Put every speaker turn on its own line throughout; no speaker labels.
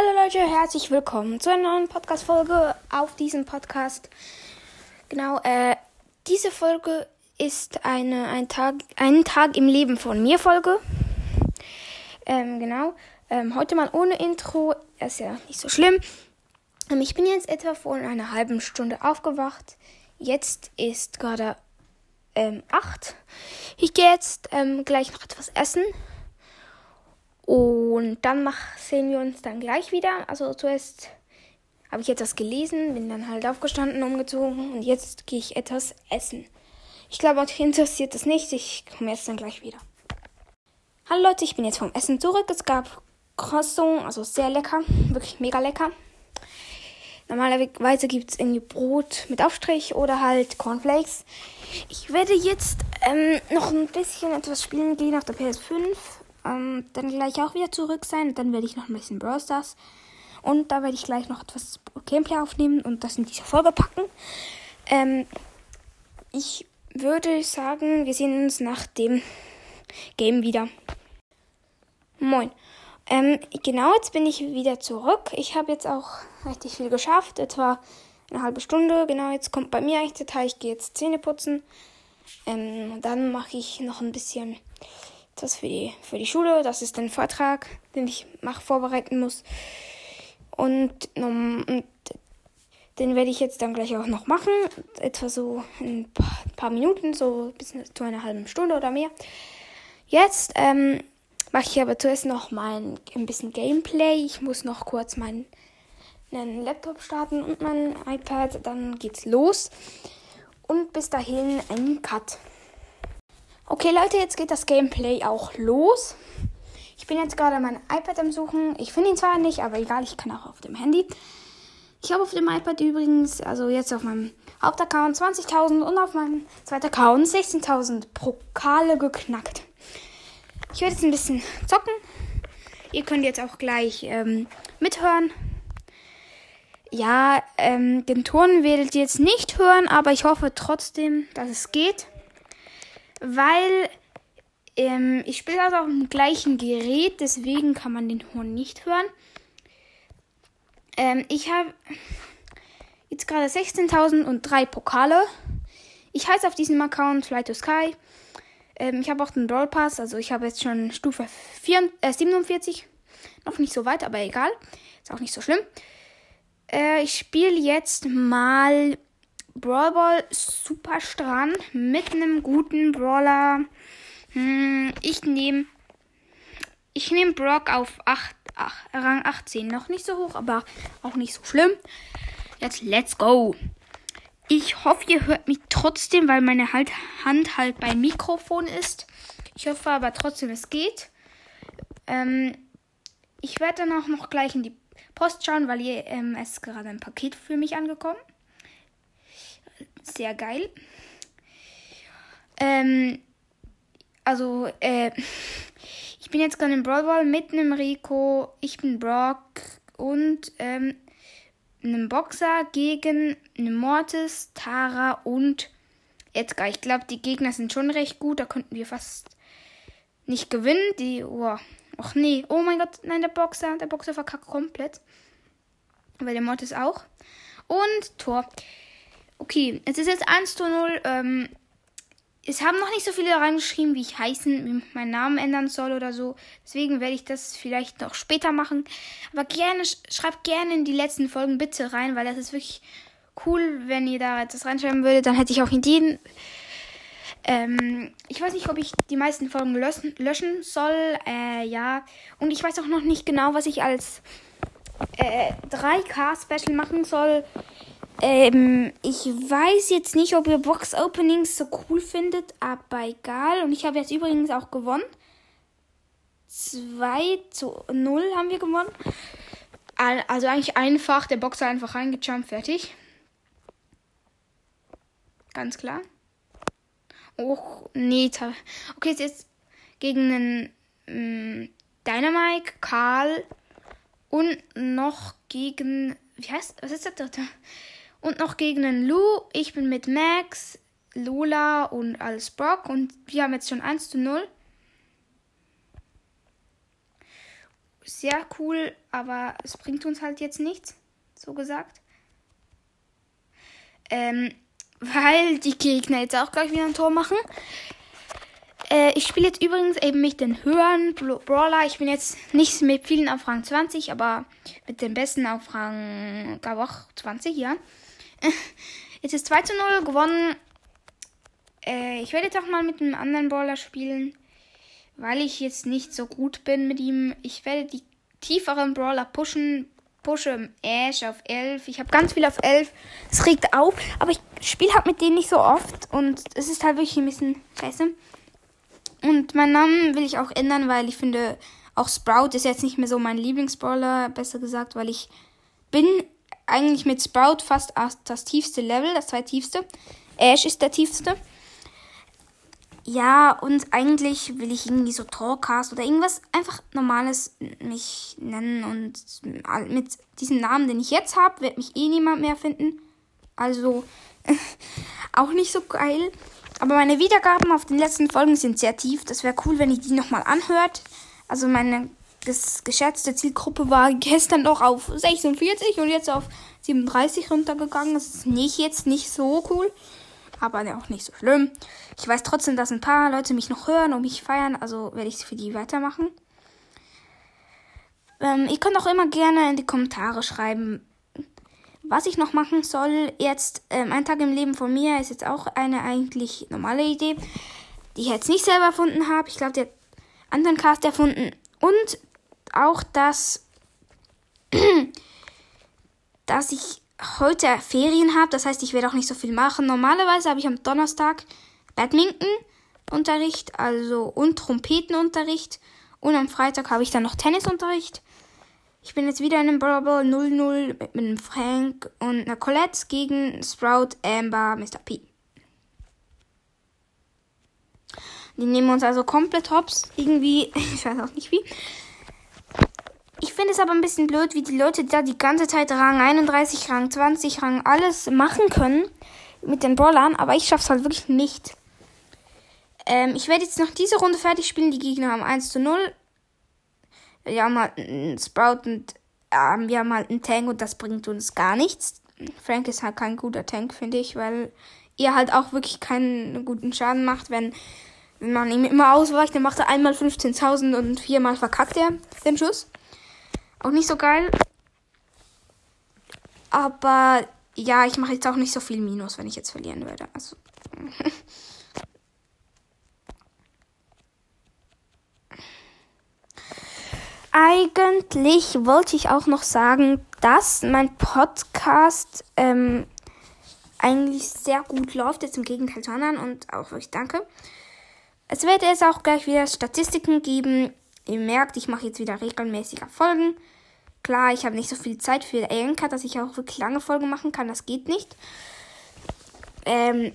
Hallo Leute, herzlich willkommen zu einer neuen Podcast-Folge auf diesem Podcast. Genau, äh, diese Folge ist eine ein Tag, ein Tag im Leben von mir Folge. Ähm, genau, ähm, heute mal ohne Intro, ist ja nicht so schlimm. Ähm, ich bin jetzt etwa vor einer halben Stunde aufgewacht. Jetzt ist gerade ähm, 8. Ich gehe jetzt ähm, gleich noch etwas essen. Und dann mach, sehen wir uns dann gleich wieder. Also zuerst habe ich etwas gelesen, bin dann halt aufgestanden, umgezogen und jetzt gehe ich etwas essen. Ich glaube, euch interessiert das nicht. Ich komme jetzt dann gleich wieder. Hallo Leute, ich bin jetzt vom Essen zurück. Es gab Croissant, also sehr lecker, wirklich mega lecker. Normalerweise gibt es irgendwie Brot mit Aufstrich oder halt Cornflakes. Ich werde jetzt ähm, noch ein bisschen etwas spielen gehen auf der PS5 ähm, dann gleich auch wieder zurück sein. Dann werde ich noch ein bisschen Brawl Stars. Und da werde ich gleich noch etwas Gameplay aufnehmen und das in diese Folge packen. Ähm, ich würde sagen, wir sehen uns nach dem Game wieder. Moin. Ähm, genau, jetzt bin ich wieder zurück. Ich habe jetzt auch richtig viel geschafft. Etwa eine halbe Stunde. Genau, jetzt kommt bei mir eigentlich der Teil. Ich gehe jetzt Zähne putzen. Ähm, dann mache ich noch ein bisschen das für die, für die Schule. Das ist ein Vortrag, den ich mach, vorbereiten muss. Und, und den werde ich jetzt dann gleich auch noch machen. Etwa so ein paar, ein paar Minuten, so bis zu einer halben Stunde oder mehr. Jetzt ähm, mache ich aber zuerst noch mein ein bisschen Gameplay. Ich muss noch kurz meinen Laptop starten und mein iPad. Dann geht's los. Und bis dahin ein Cut. Okay, Leute, jetzt geht das Gameplay auch los. Ich bin jetzt gerade mein iPad am Suchen. Ich finde ihn zwar nicht, aber egal, ich kann auch auf dem Handy. Ich habe auf dem iPad übrigens, also jetzt auf meinem Hauptaccount 20.000 und auf meinem zweiten Account 16.000 Pokale geknackt. Ich werde jetzt ein bisschen zocken. Ihr könnt jetzt auch gleich ähm, mithören. Ja, ähm, den Ton werdet ihr jetzt nicht hören, aber ich hoffe trotzdem, dass es geht weil ähm, ich spiele also auf dem gleichen Gerät, deswegen kann man den Ton nicht hören. Ähm, ich habe jetzt gerade 16.003 Pokale. Ich heiße auf diesem Account Fly to Sky. Ähm, ich habe auch den Brawl Pass, also ich habe jetzt schon Stufe 4, äh, 47. Noch nicht so weit, aber egal. Ist auch nicht so schlimm. Äh, ich spiele jetzt mal Brawl Ball super strand mit einem guten Brawler. Hm, ich nehme ich nehme Brock auf 8, 8, Rang 18. Noch nicht so hoch, aber auch nicht so schlimm. Jetzt let's go. Ich hoffe, ihr hört mich trotzdem, weil meine halt Hand halt beim Mikrofon ist. Ich hoffe aber trotzdem, es geht. Ähm, ich werde dann auch noch gleich in die Post schauen, weil hier ähm, ist gerade ein Paket für mich angekommen. Sehr geil. Ähm, also, äh, ich bin jetzt gerade im Brawl Ball mit einem Rico, ich bin Brock und ähm, einem Boxer gegen einen Mortis, Tara und Edgar. Ich glaube, die Gegner sind schon recht gut. Da könnten wir fast nicht gewinnen. Die, oh, ach nee, oh mein Gott, nein, der Boxer, der Boxer verkackt komplett. Weil der Mortis auch. Und Tor. Okay, es ist jetzt 1 zu 0. Ähm, es haben noch nicht so viele reingeschrieben, wie ich heißen, wie ich meinen Namen ändern soll oder so. Deswegen werde ich das vielleicht noch später machen. Aber gerne, schreibt gerne in die letzten Folgen bitte rein, weil das ist wirklich cool, wenn ihr da etwas reinschreiben würdet. Dann hätte ich auch Ideen. Ähm, ich weiß nicht, ob ich die meisten Folgen löschen, löschen soll. Äh, ja. Und ich weiß auch noch nicht genau, was ich als äh, 3K-Special machen soll. Ähm, ich weiß jetzt nicht, ob ihr Box Openings so cool findet, aber egal. Und ich habe jetzt übrigens auch gewonnen. 2 zu 0 haben wir gewonnen. Also eigentlich einfach, der Boxer einfach reingejumpt, fertig. Ganz klar. Oh, nee. Okay, jetzt gegen einen ähm, Dynamite, Karl und noch gegen. Wie heißt. Was ist der dritte? Und noch gegen den Lou. Ich bin mit Max, Lola und als Brock. Und wir haben jetzt schon 1 zu 0. sehr cool, aber es bringt uns halt jetzt nichts, so gesagt. Ähm, weil die Gegner jetzt auch gleich wieder ein Tor machen. Äh, ich spiele jetzt übrigens eben mit den höheren Brawler. Ich bin jetzt nicht mit vielen auf Rang 20, aber mit den besten auf Rang, glaube auch 20, ja. Jetzt ist 2 zu 0 gewonnen. Äh, ich werde jetzt auch mal mit einem anderen Brawler spielen, weil ich jetzt nicht so gut bin mit ihm. Ich werde die tieferen Brawler pushen. Pushe Ash auf 11. Ich habe ganz viel auf 11. Es regt auf, aber ich spiele halt mit denen nicht so oft und es ist halt wirklich ein bisschen scheiße. Und meinen Namen will ich auch ändern, weil ich finde, auch Sprout ist jetzt nicht mehr so mein Lieblingsbrawler, besser gesagt, weil ich bin eigentlich mit Sprout fast das tiefste Level, das zweitiefste. Ash ist der tiefste. Ja, und eigentlich will ich irgendwie so Trollcast oder irgendwas einfach Normales mich nennen. Und mit diesem Namen, den ich jetzt habe, wird mich eh niemand mehr finden. Also auch nicht so geil. Aber meine Wiedergaben auf den letzten Folgen sind sehr tief. Das wäre cool, wenn ihr die nochmal anhört. Also meine das geschätzte Zielgruppe war gestern noch auf 46 und jetzt auf 37 runtergegangen. Das ist nicht jetzt nicht so cool, aber auch nicht so schlimm. Ich weiß trotzdem, dass ein paar Leute mich noch hören und mich feiern, also werde ich für die weitermachen. Ähm, ihr könnt auch immer gerne in die Kommentare schreiben, was ich noch machen soll, jetzt ähm, ein Tag im Leben von mir ist jetzt auch eine eigentlich normale Idee, die ich jetzt nicht selber erfunden habe. Ich glaube, der hat anderen Cast erfunden. Und auch, dass, dass ich heute Ferien habe. Das heißt, ich werde auch nicht so viel machen. Normalerweise habe ich am Donnerstag Badmintonunterricht, also und Trompetenunterricht. Und am Freitag habe ich dann noch Tennisunterricht. Ich bin jetzt wieder in einem Brawl 0-0 mit einem Frank und einer Colette gegen Sprout, Amber, Mr. P. Die nehmen uns also komplett hops. Irgendwie, ich weiß auch nicht wie. Ich finde es aber ein bisschen blöd, wie die Leute da die ganze Zeit Rang 31, Rang 20, Rang alles machen können mit den Brawlern, aber ich schaffe es halt wirklich nicht. Ähm, ich werde jetzt noch diese Runde fertig spielen. Die Gegner haben 1 zu 0 wir haben halt einen Sprout und äh, wir haben halt einen Tank und das bringt uns gar nichts. Frank ist halt kein guter Tank, finde ich, weil er halt auch wirklich keinen guten Schaden macht, wenn, wenn man ihm immer ausweicht, dann macht er einmal 15.000 und viermal verkackt er den Schuss. Auch nicht so geil. Aber ja, ich mache jetzt auch nicht so viel Minus, wenn ich jetzt verlieren würde. Also. Eigentlich wollte ich auch noch sagen, dass mein Podcast ähm, eigentlich sehr gut läuft, jetzt im Gegenteil zu anderen und auch wirklich danke. Es wird jetzt auch gleich wieder Statistiken geben. Ihr merkt, ich mache jetzt wieder regelmäßiger Folgen. Klar, ich habe nicht so viel Zeit für Anchor, dass ich auch wirklich lange Folgen machen kann. Das geht nicht. Ähm,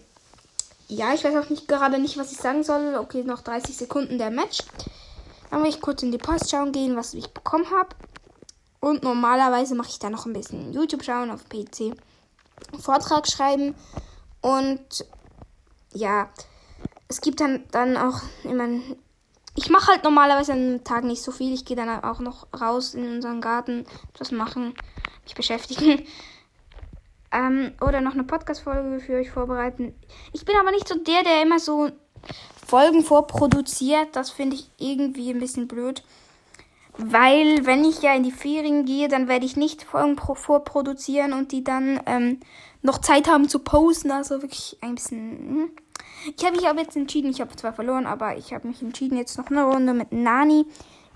ja, ich weiß auch nicht gerade nicht, was ich sagen soll. Okay, noch 30 Sekunden der Match. Dann will ich kurz in die Post schauen gehen, was ich bekommen habe. Und normalerweise mache ich da noch ein bisschen YouTube schauen auf PC. Vortrag schreiben. Und ja, es gibt dann, dann auch immer. Ich mache halt normalerweise an einem Tag nicht so viel. Ich gehe dann auch noch raus in unseren Garten, etwas machen, mich beschäftigen. Ähm, oder noch eine Podcast-Folge für euch vorbereiten. Ich bin aber nicht so der, der immer so Folgen vorproduziert. Das finde ich irgendwie ein bisschen blöd. Weil, wenn ich ja in die Ferien gehe, dann werde ich nicht Folgen vorproduzieren und die dann ähm, noch Zeit haben zu posten. Also wirklich ein bisschen. Hm. Ich habe mich aber jetzt entschieden, ich habe zwar verloren, aber ich habe mich entschieden, jetzt noch eine Runde mit Nani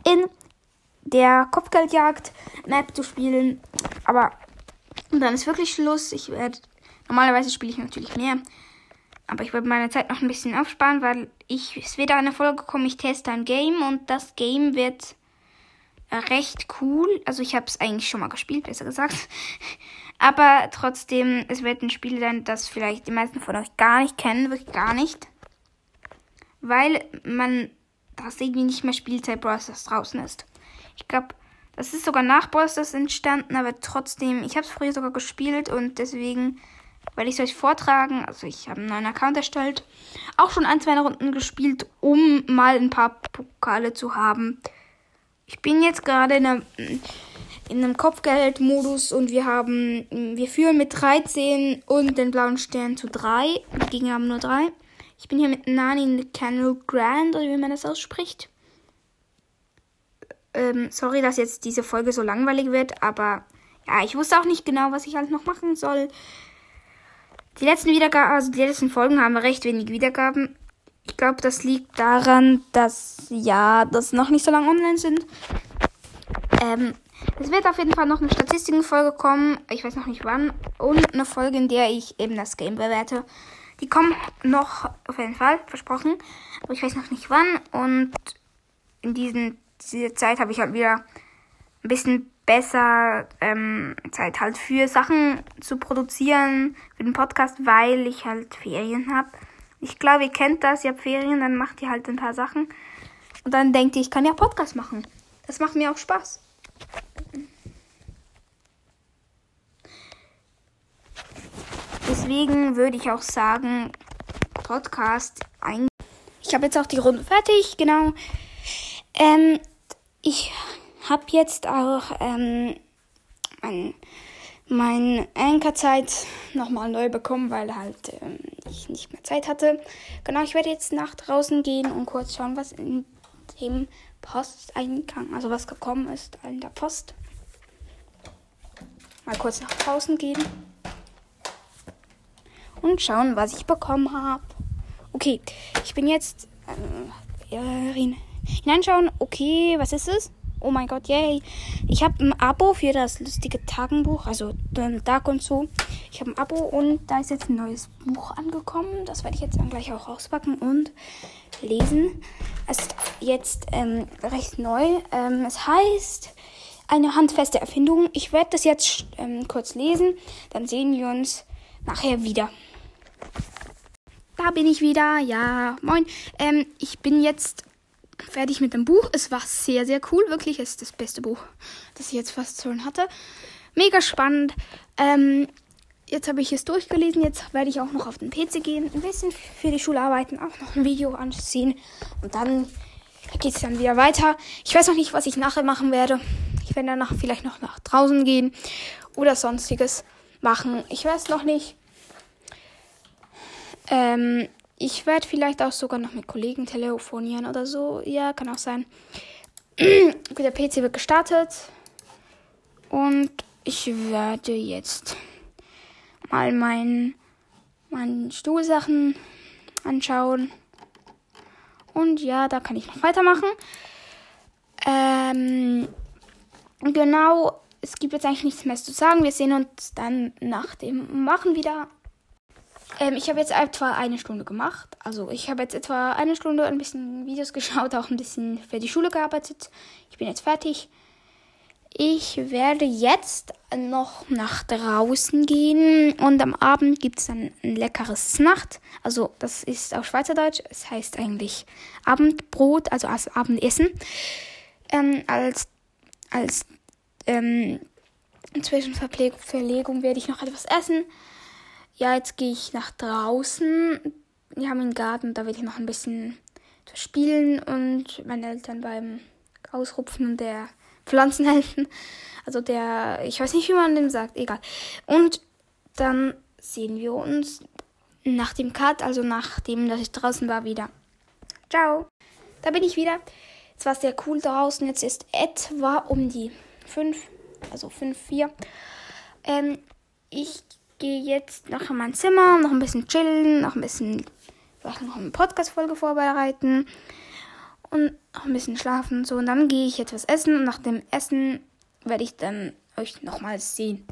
in der Kopfgeldjagd-Map zu spielen. Aber dann ist wirklich Schluss. Ich werde. Normalerweise spiele ich natürlich mehr. Aber ich werde meine Zeit noch ein bisschen aufsparen, weil ich, es wird eine Folge kommen, ich teste ein Game und das Game wird recht cool. Also ich habe es eigentlich schon mal gespielt, besser gesagt. Aber trotzdem, es wird ein Spiel sein, das vielleicht die meisten von euch gar nicht kennen, wirklich gar nicht. Weil man das irgendwie nicht mehr Spielzeit Brawl draußen ist. Ich glaube, das ist sogar nach Brawl entstanden, aber trotzdem, ich habe es früher sogar gespielt und deswegen werde ich es euch vortragen. Also ich habe einen neuen Account erstellt. Auch schon ein, zwei Runden gespielt, um mal ein paar Pokale zu haben. Ich bin jetzt gerade in einem, in einem Kopfgeldmodus und wir haben, wir führen mit 13 und den blauen Stern zu 3. Die Gegner haben nur 3. Ich bin hier mit Nani Candle Grand, oder wie man das ausspricht. Ähm, sorry, dass jetzt diese Folge so langweilig wird, aber ja, ich wusste auch nicht genau, was ich halt noch machen soll. Die letzten Wiedergaben, also die letzten Folgen haben recht wenig Wiedergaben. Ich glaube, das liegt daran, dass ja, das noch nicht so lange online sind. Ähm, es wird auf jeden Fall noch eine Statistikenfolge kommen. Ich weiß noch nicht wann. Und eine Folge, in der ich eben das Game bewerte. Die kommen noch auf jeden Fall, versprochen. Aber ich weiß noch nicht wann. Und in diesen, dieser Zeit habe ich halt wieder ein bisschen besser ähm, Zeit halt für Sachen zu produzieren, für den Podcast, weil ich halt Ferien habe. Ich glaube, ihr kennt das, ihr habt Ferien, dann macht ihr halt ein paar Sachen. Und dann denkt ihr, ich kann ja Podcast machen. Das macht mir auch Spaß. Deswegen würde ich auch sagen, Podcast ein. Ich habe jetzt auch die Runde fertig, genau. Ähm, ich habe jetzt auch ähm, mein, mein Anchor-Zeit nochmal neu bekommen, weil halt ähm, ich nicht mehr Zeit hatte. Genau, ich werde jetzt nach draußen gehen und kurz schauen, was in dem Posteingang, also was gekommen ist in der Post. Mal kurz nach draußen gehen und schauen, was ich bekommen habe. Okay, ich bin jetzt äh, hineinschauen. Okay, was ist es? Oh mein Gott, yay. Ich habe ein Abo für das lustige Tagenbuch, also Tag und so. Ich habe ein Abo und da ist jetzt ein neues Buch angekommen. Das werde ich jetzt dann gleich auch rauspacken und lesen. Es ist jetzt ähm, recht neu. Ähm, es heißt eine handfeste Erfindung. Ich werde das jetzt ähm, kurz lesen. Dann sehen wir uns nachher wieder. Da bin ich wieder. Ja, moin. Ähm, ich bin jetzt fertig mit dem Buch. Es war sehr, sehr cool. Wirklich, es ist das beste Buch, das ich jetzt fast schon hatte. Mega spannend. Ähm, jetzt habe ich es durchgelesen. Jetzt werde ich auch noch auf den PC gehen, ein bisschen für die Schule arbeiten, auch noch ein Video ansehen. Und dann geht es dann wieder weiter. Ich weiß noch nicht, was ich nachher machen werde. Ich werde danach vielleicht noch nach draußen gehen oder sonstiges machen. Ich weiß noch nicht. Ähm, ich werde vielleicht auch sogar noch mit Kollegen telefonieren oder so. Ja, kann auch sein. Der PC wird gestartet. Und ich werde jetzt mal mein, Stuhlsachen anschauen. Und ja, da kann ich noch weitermachen. Ähm, genau, es gibt jetzt eigentlich nichts mehr zu sagen. Wir sehen uns dann nach dem Machen wieder. Ähm, ich habe jetzt etwa eine Stunde gemacht. Also ich habe jetzt etwa eine Stunde ein bisschen Videos geschaut, auch ein bisschen für die Schule gearbeitet. Ich bin jetzt fertig. Ich werde jetzt noch nach draußen gehen und am Abend gibt es dann ein leckeres Nacht. Also das ist auf Schweizerdeutsch. Es heißt eigentlich Abendbrot, also als Abendessen. Ähm, als als ähm, Zwischenverpflegung werde ich noch etwas essen. Ja, jetzt gehe ich nach draußen. Wir haben einen Garten, da werde ich noch ein bisschen spielen und meine Eltern beim Ausrupfen der Pflanzen helfen. Also der, ich weiß nicht, wie man dem sagt, egal. Und dann sehen wir uns nach dem Cut, also nachdem, dass ich draußen war, wieder. Ciao. Da bin ich wieder. Es war sehr cool draußen. Jetzt ist etwa um die 5, also 5, 4. Ähm, ich gehe jetzt noch in mein Zimmer, noch ein bisschen chillen, noch ein bisschen, noch eine Podcast-Folge vorbereiten und noch ein bisschen schlafen so. Und dann gehe ich etwas essen und nach dem Essen werde ich dann euch nochmals sehen.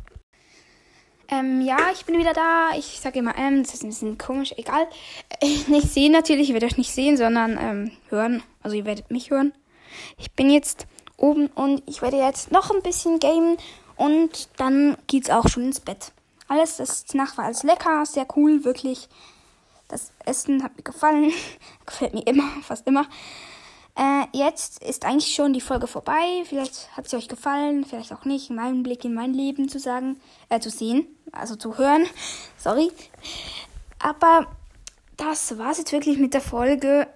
Ähm, ja, ich bin wieder da. Ich sage immer, ähm, das ist ein bisschen komisch, egal. nicht sehen natürlich, ihr werdet euch nicht sehen, sondern ähm, hören. Also ihr werdet mich hören. Ich bin jetzt oben und ich werde jetzt noch ein bisschen gamen und dann geht's auch schon ins Bett. Alles, das Nacht war alles lecker, sehr cool, wirklich. Das Essen hat mir gefallen. Gefällt mir immer, fast immer. Äh, jetzt ist eigentlich schon die Folge vorbei. Vielleicht hat sie euch gefallen, vielleicht auch nicht. Meinen Blick in mein Leben zu sagen, äh, zu sehen, also zu hören. Sorry. Aber das war's jetzt wirklich mit der Folge.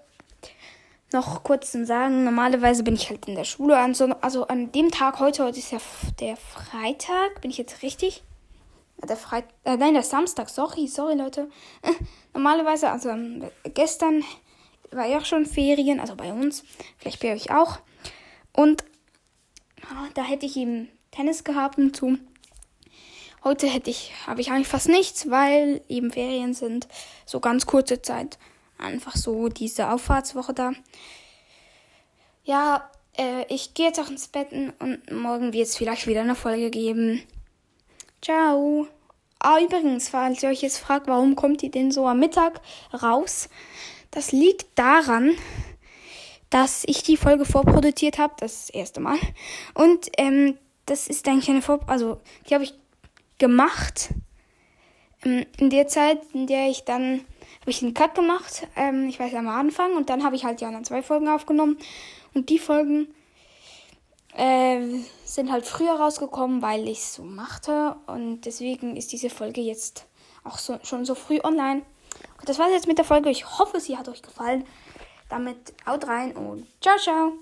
noch kurz zum Sagen, normalerweise bin ich halt in der Schule. Also an dem Tag heute, heute ist ja der Freitag, bin ich jetzt richtig? Der Freit äh, nein, der Samstag, sorry, sorry Leute. Äh, normalerweise, also ähm, gestern war ja auch schon Ferien, also bei uns, vielleicht bei euch auch. Und oh, da hätte ich eben Tennis gehabt und so. Heute hätte ich, habe ich eigentlich fast nichts, weil eben Ferien sind. So ganz kurze Zeit. Einfach so diese Auffahrtswoche da. Ja, äh, ich gehe jetzt auch ins Bett und morgen wird es vielleicht wieder eine Folge geben. Ciao. Ah, übrigens, falls ihr euch jetzt fragt, warum kommt die denn so am Mittag raus? Das liegt daran, dass ich die Folge vorproduziert habe, das erste Mal. Und ähm, das ist eigentlich eine Vor... Also, die habe ich gemacht ähm, in der Zeit, in der ich dann habe ich einen Cut gemacht. Ähm, ich weiß am Anfang und dann habe ich halt die anderen zwei Folgen aufgenommen. Und die Folgen äh, sind halt früher rausgekommen, weil ich es so machte. Und deswegen ist diese Folge jetzt auch so, schon so früh online. Und das war's jetzt mit der Folge. Ich hoffe, sie hat euch gefallen. Damit haut rein und ciao, ciao.